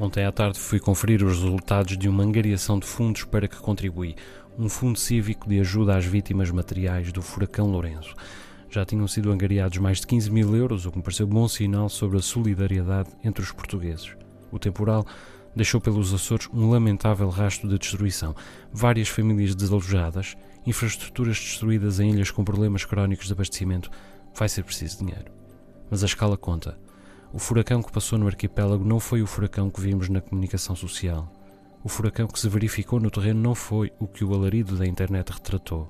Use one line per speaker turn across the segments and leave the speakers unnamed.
Ontem à tarde fui conferir os resultados de uma angariação de fundos para que contribui, um fundo cívico de ajuda às vítimas materiais do furacão Lourenço. Já tinham sido angariados mais de 15 mil euros, o que me pareceu bom sinal sobre a solidariedade entre os portugueses. O temporal deixou pelos Açores um lamentável rastro de destruição. Várias famílias desalojadas, infraestruturas destruídas em ilhas com problemas crónicos de abastecimento. Vai ser preciso dinheiro. Mas a escala conta. O furacão que passou no arquipélago não foi o furacão que vimos na comunicação social. O furacão que se verificou no terreno não foi o que o alarido da internet retratou.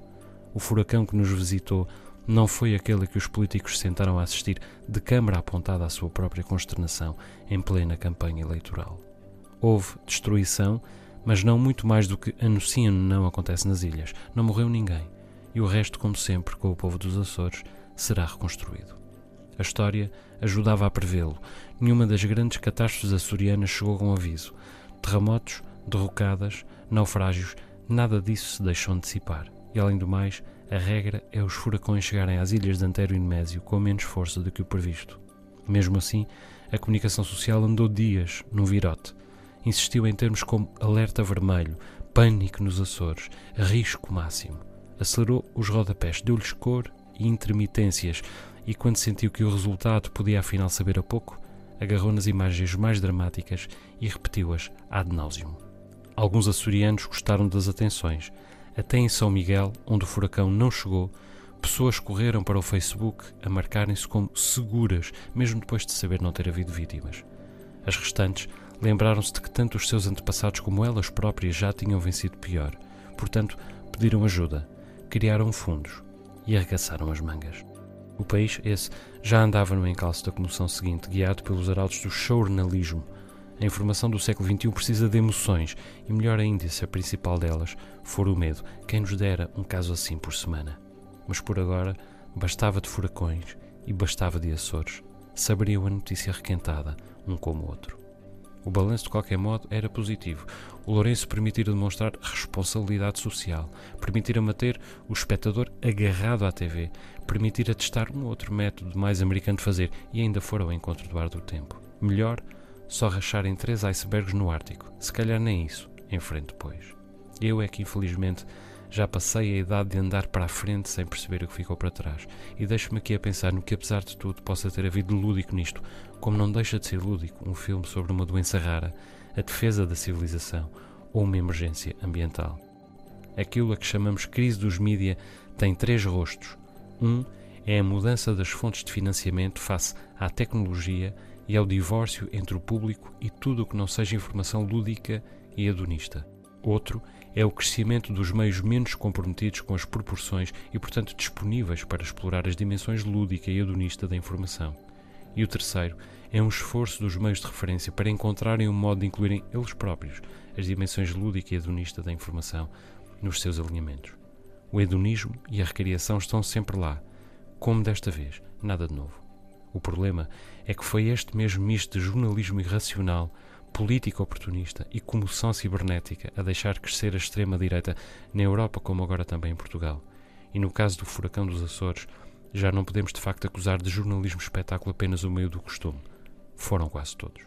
O furacão que nos visitou não foi aquele que os políticos sentaram a assistir de câmara apontada à sua própria consternação em plena campanha eleitoral. Houve destruição, mas não muito mais do que anunciam não acontece nas ilhas. Não morreu ninguém. E o resto, como sempre, com o povo dos Açores, será reconstruído. A história ajudava a prevê-lo. Nenhuma das grandes catástrofes açorianas chegou com aviso. Terremotos, derrocadas, naufrágios, nada disso se deixou antecipar. E além do mais, a regra é os furacões chegarem às ilhas de Antério e Nemésio com menos força do que o previsto. Mesmo assim, a comunicação social andou dias num virote. Insistiu em termos como alerta vermelho, pânico nos Açores, risco máximo. Acelerou os rodapés, deu-lhes cor intermitências, e quando sentiu que o resultado podia afinal saber a pouco, agarrou nas imagens mais dramáticas e repetiu-as ad nauseum. Alguns açorianos gostaram das atenções. Até em São Miguel, onde o furacão não chegou, pessoas correram para o Facebook a marcarem-se como seguras, mesmo depois de saber não ter havido vítimas. As restantes lembraram-se de que tanto os seus antepassados como elas próprias já tinham vencido pior. Portanto, pediram ajuda, criaram fundos e arregaçaram as mangas. O país, esse, já andava no encalço da comoção seguinte, guiado pelos arautos do jornalismo. A informação do século XXI precisa de emoções, e melhor ainda se a principal delas for o medo. Quem nos dera um caso assim por semana? Mas por agora, bastava de furacões e bastava de Açores. Saberiam a notícia requentada, um como o outro. O balanço, de qualquer modo, era positivo. O Lourenço permitira demonstrar responsabilidade social, permitira manter o espectador agarrado à TV, permitira testar um outro método mais americano de fazer e ainda for ao encontro do ar do tempo. Melhor, só racharem três icebergs no Ártico. Se calhar nem isso, em frente depois. Eu é que, infelizmente, já passei a idade de andar para a frente sem perceber o que ficou para trás. E deixo-me aqui a pensar no que, apesar de tudo, possa ter havido lúdico nisto, como não deixa de ser lúdico um filme sobre uma doença rara, a defesa da civilização ou uma emergência ambiental. Aquilo a que chamamos crise dos mídia tem três rostos. Um é a mudança das fontes de financiamento face à tecnologia e ao divórcio entre o público e tudo o que não seja informação lúdica e hedonista. Outro é o crescimento dos meios menos comprometidos com as proporções e, portanto, disponíveis para explorar as dimensões lúdica e hedonista da informação. E o terceiro é um esforço dos meios de referência para encontrarem um modo de incluírem eles próprios as dimensões lúdica e hedonista da informação nos seus alinhamentos. O hedonismo e a recriação estão sempre lá, como desta vez, nada de novo. O problema é que foi este mesmo misto de jornalismo irracional política oportunista e comoção cibernética a deixar crescer a extrema-direita na Europa, como agora também em Portugal. E no caso do furacão dos Açores, já não podemos de facto acusar de jornalismo espetáculo apenas o meio do costume. Foram quase todos.